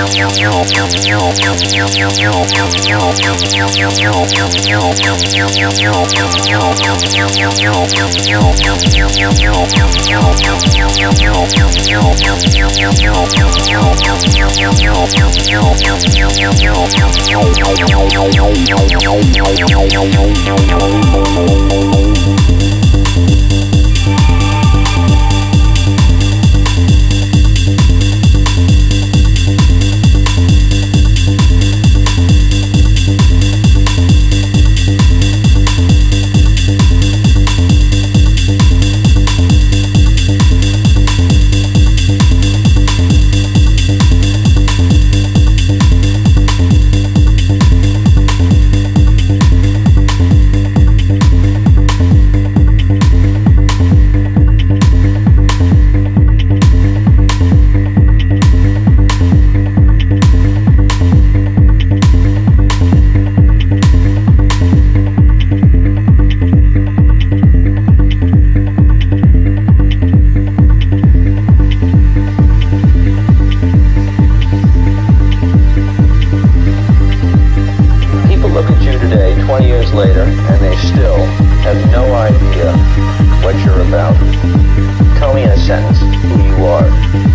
At you today, 20 years later, and they still have no idea what you're about. Sentence who you are.